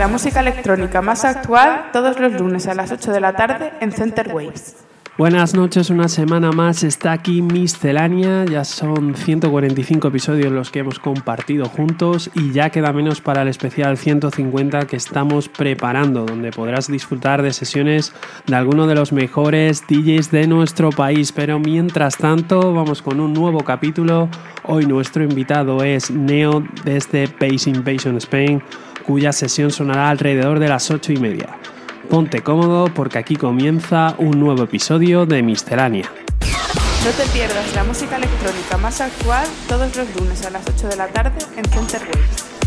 La música electrónica más actual todos los lunes a las 8 de la tarde en Center Waves. Buenas noches, una semana más está aquí Miscelánea, ya son 145 episodios los que hemos compartido juntos y ya queda menos para el especial 150 que estamos preparando, donde podrás disfrutar de sesiones de algunos de los mejores DJs de nuestro país. Pero mientras tanto, vamos con un nuevo capítulo. Hoy nuestro invitado es Neo desde Base Invasion Spain cuya sesión sonará alrededor de las 8 y media. Ponte cómodo porque aquí comienza un nuevo episodio de Miscelánea. No te pierdas la música electrónica más actual todos los lunes a las 8 de la tarde en Center Waves.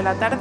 De la tarde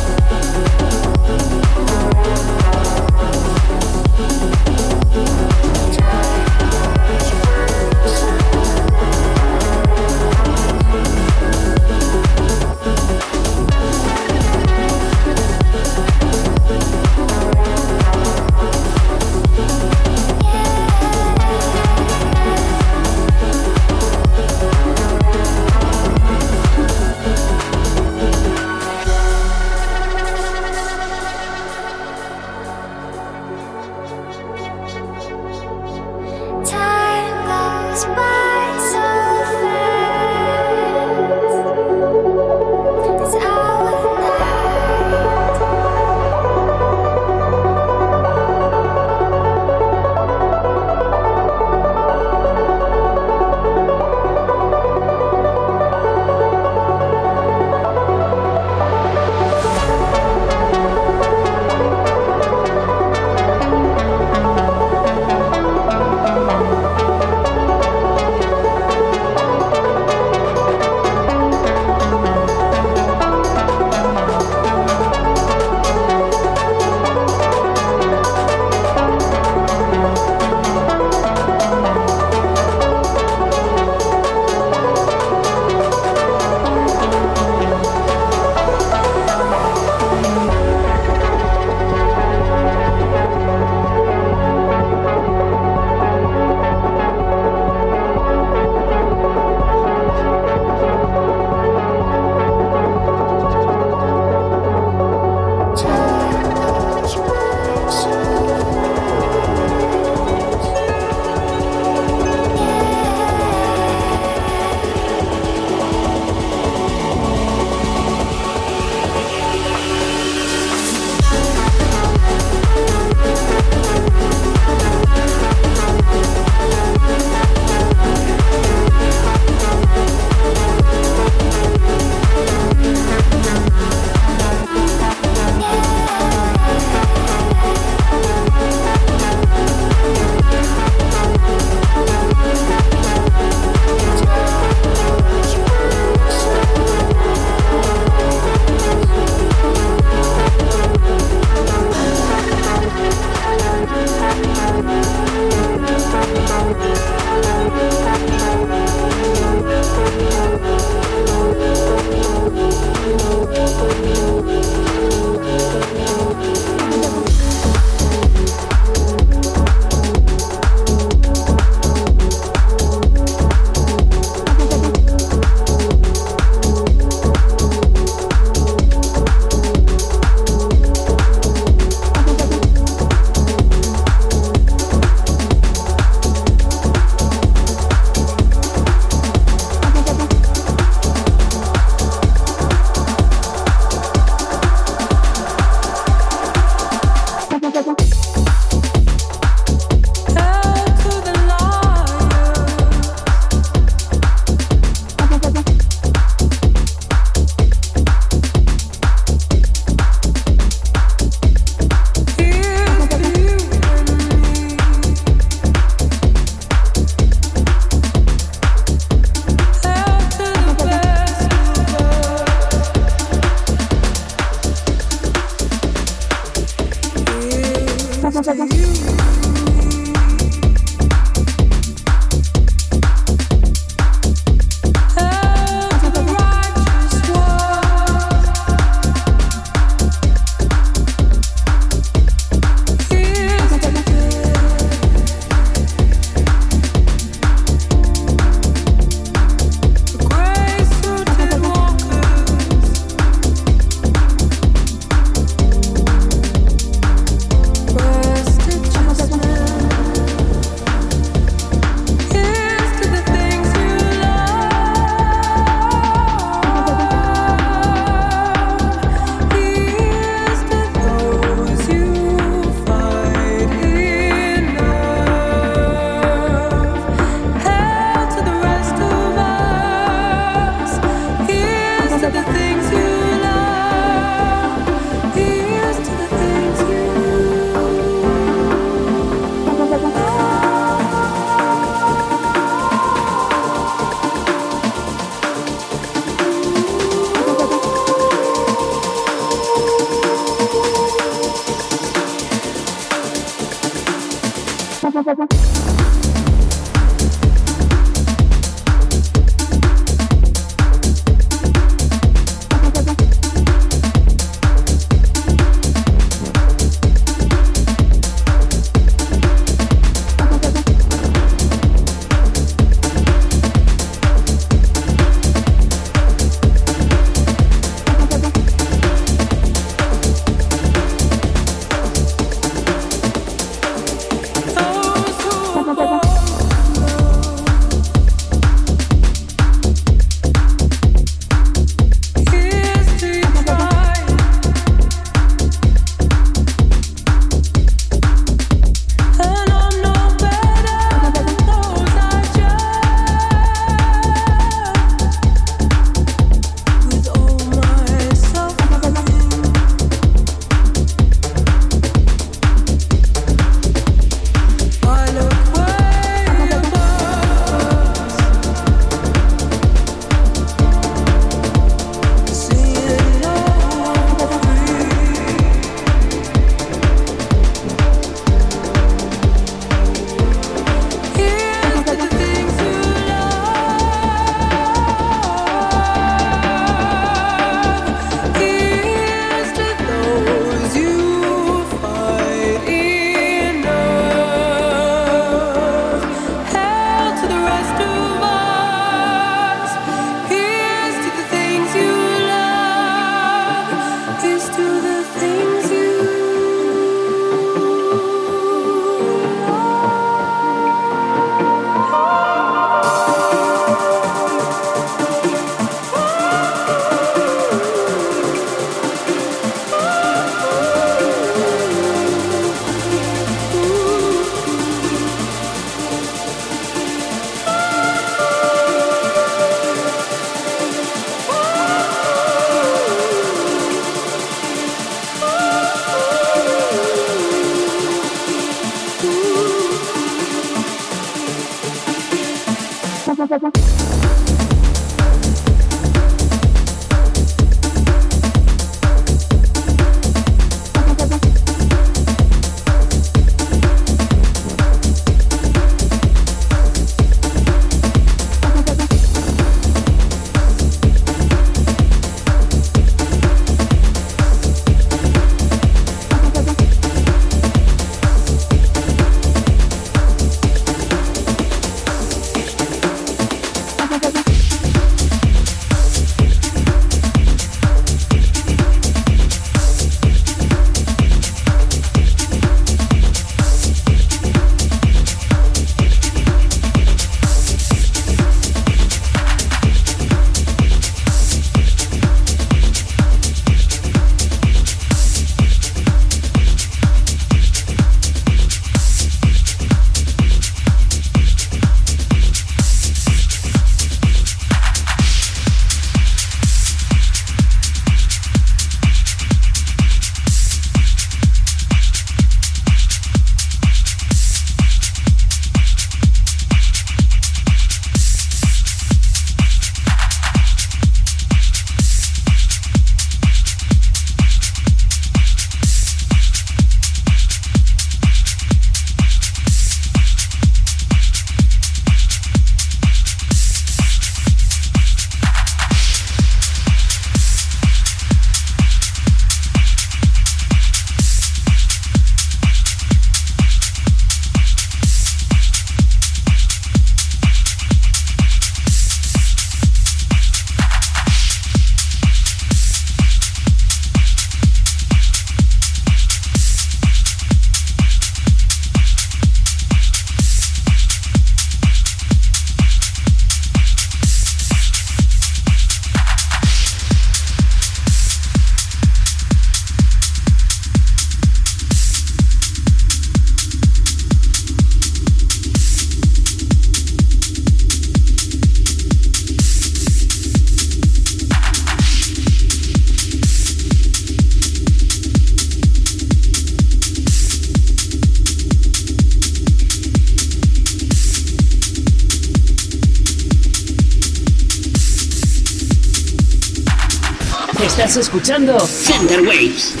escuchando Center Waves.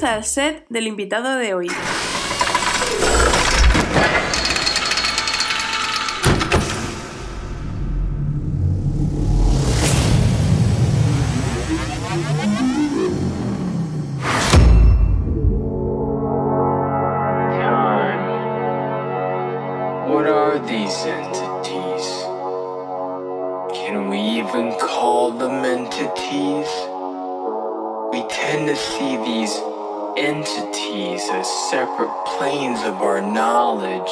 Comienza el set del invitado de hoy. What separate planes of our knowledge,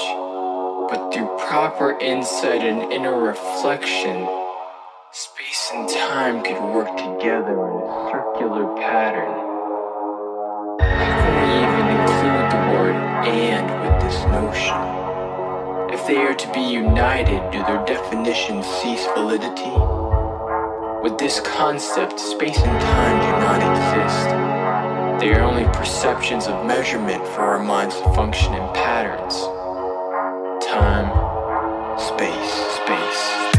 but through proper insight and inner reflection, space and time could work together in a circular pattern. How can we even include the word and with this notion? If they are to be united, do their definitions cease validity? With this concept, space and time do not exist. They are only perceptions of measurement for our minds to function in patterns. Time, space, space.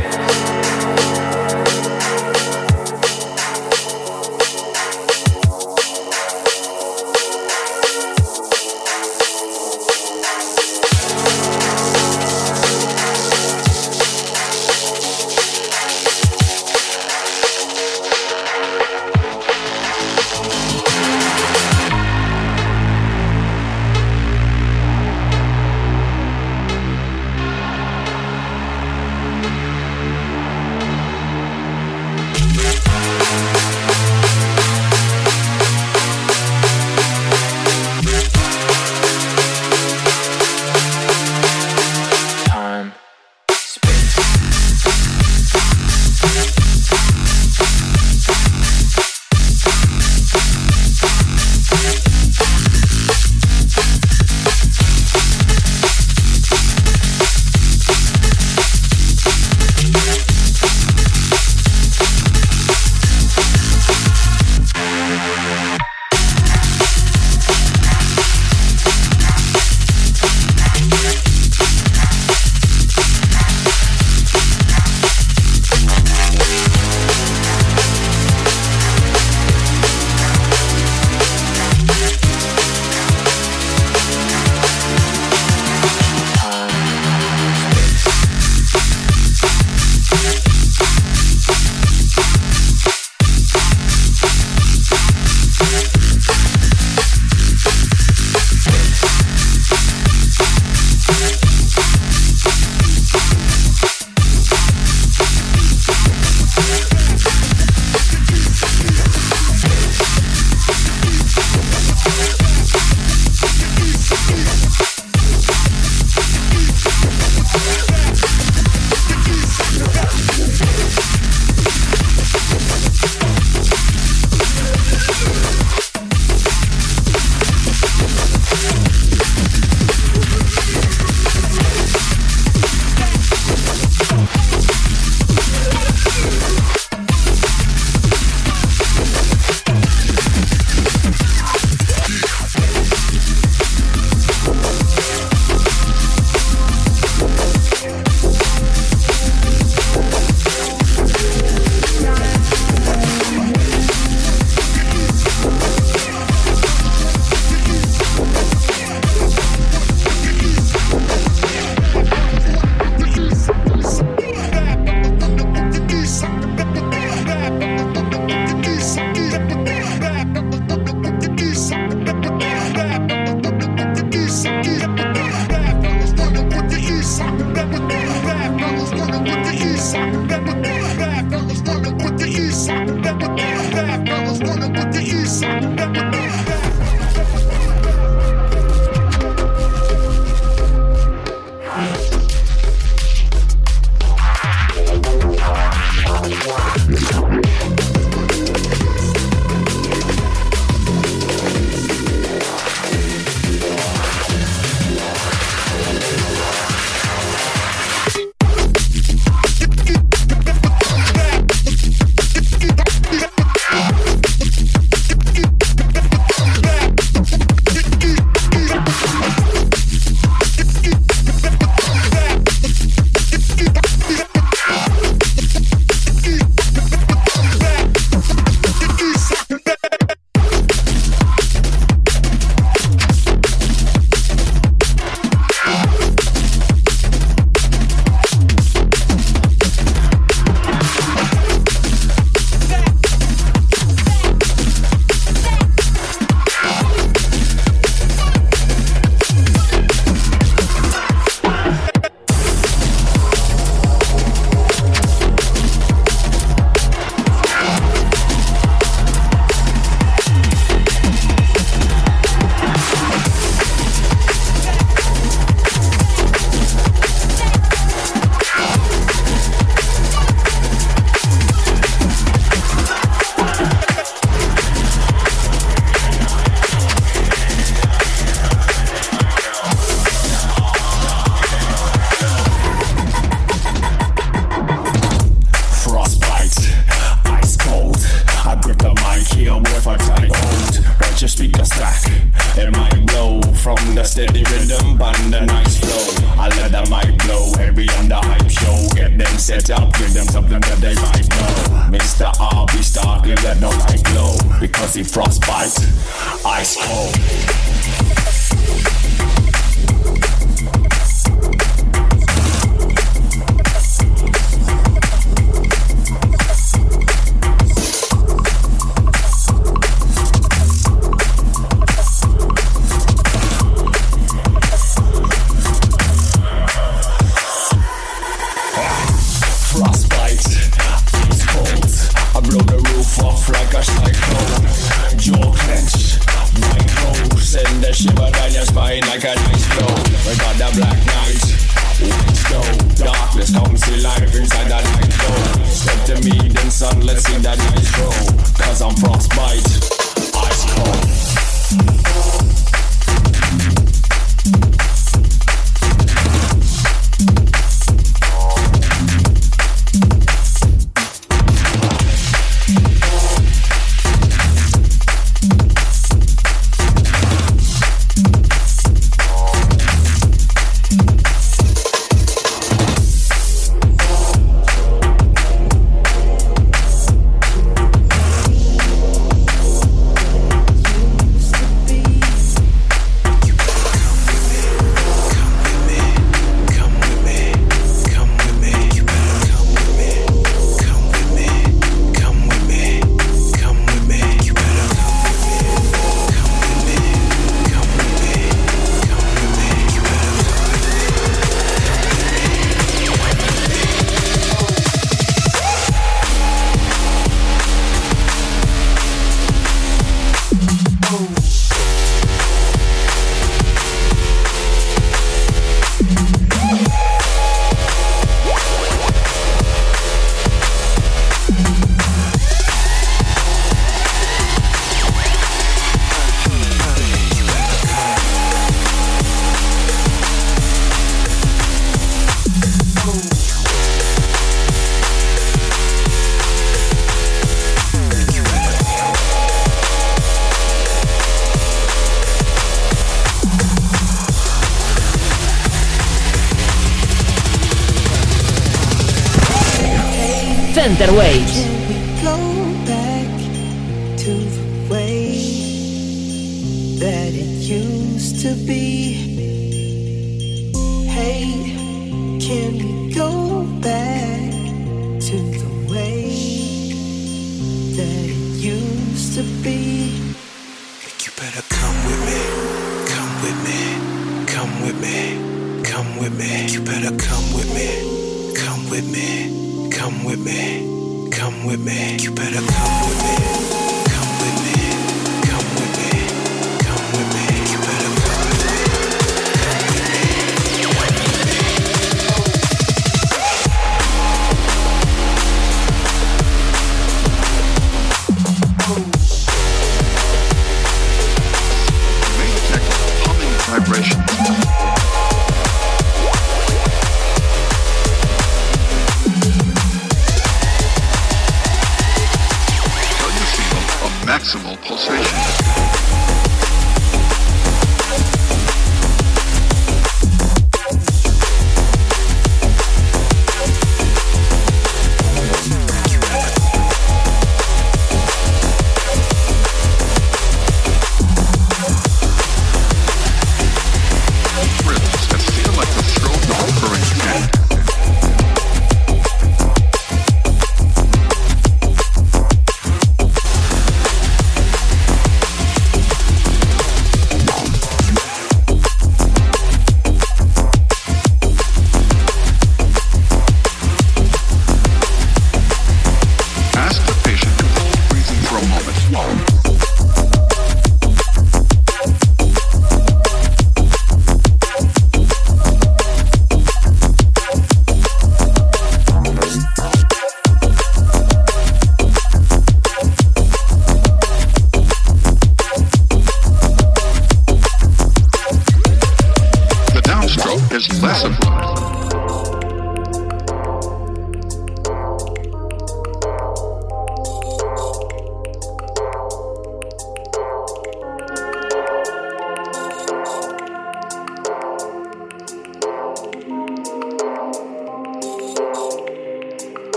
Vibration.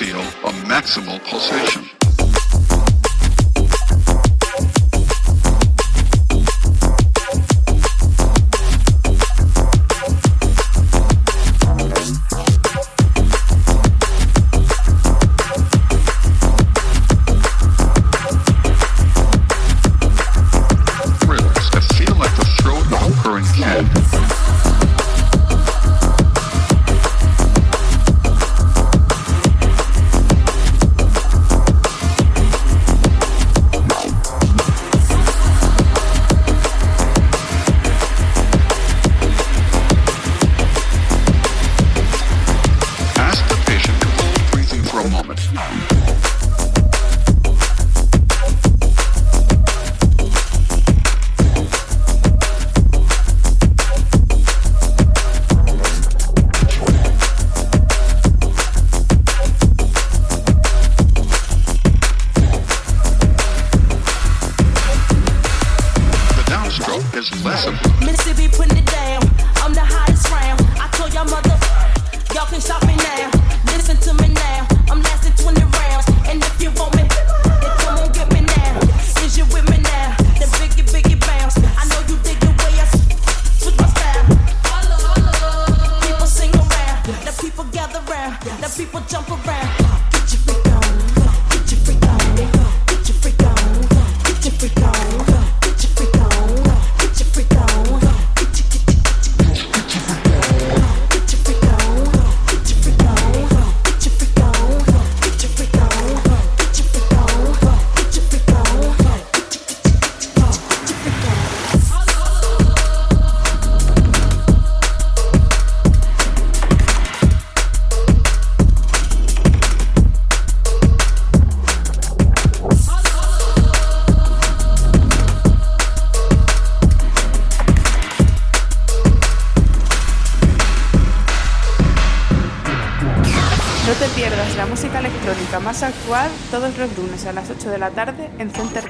feel a maximal pulsation. todos los lunes a las 8 de la tarde en Center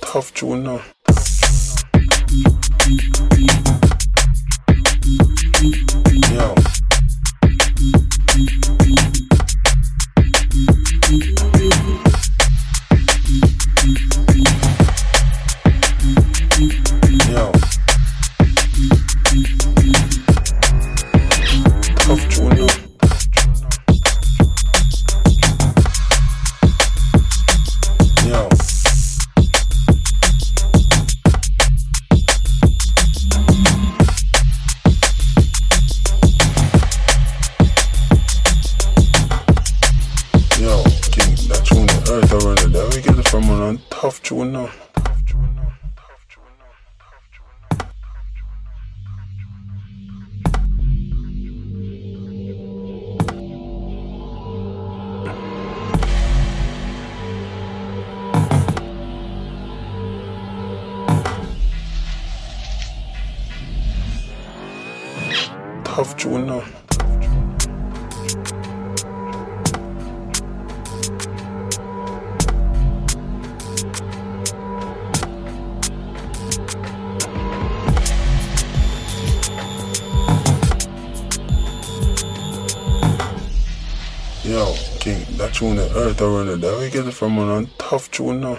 tough tune now. From on tough tune now.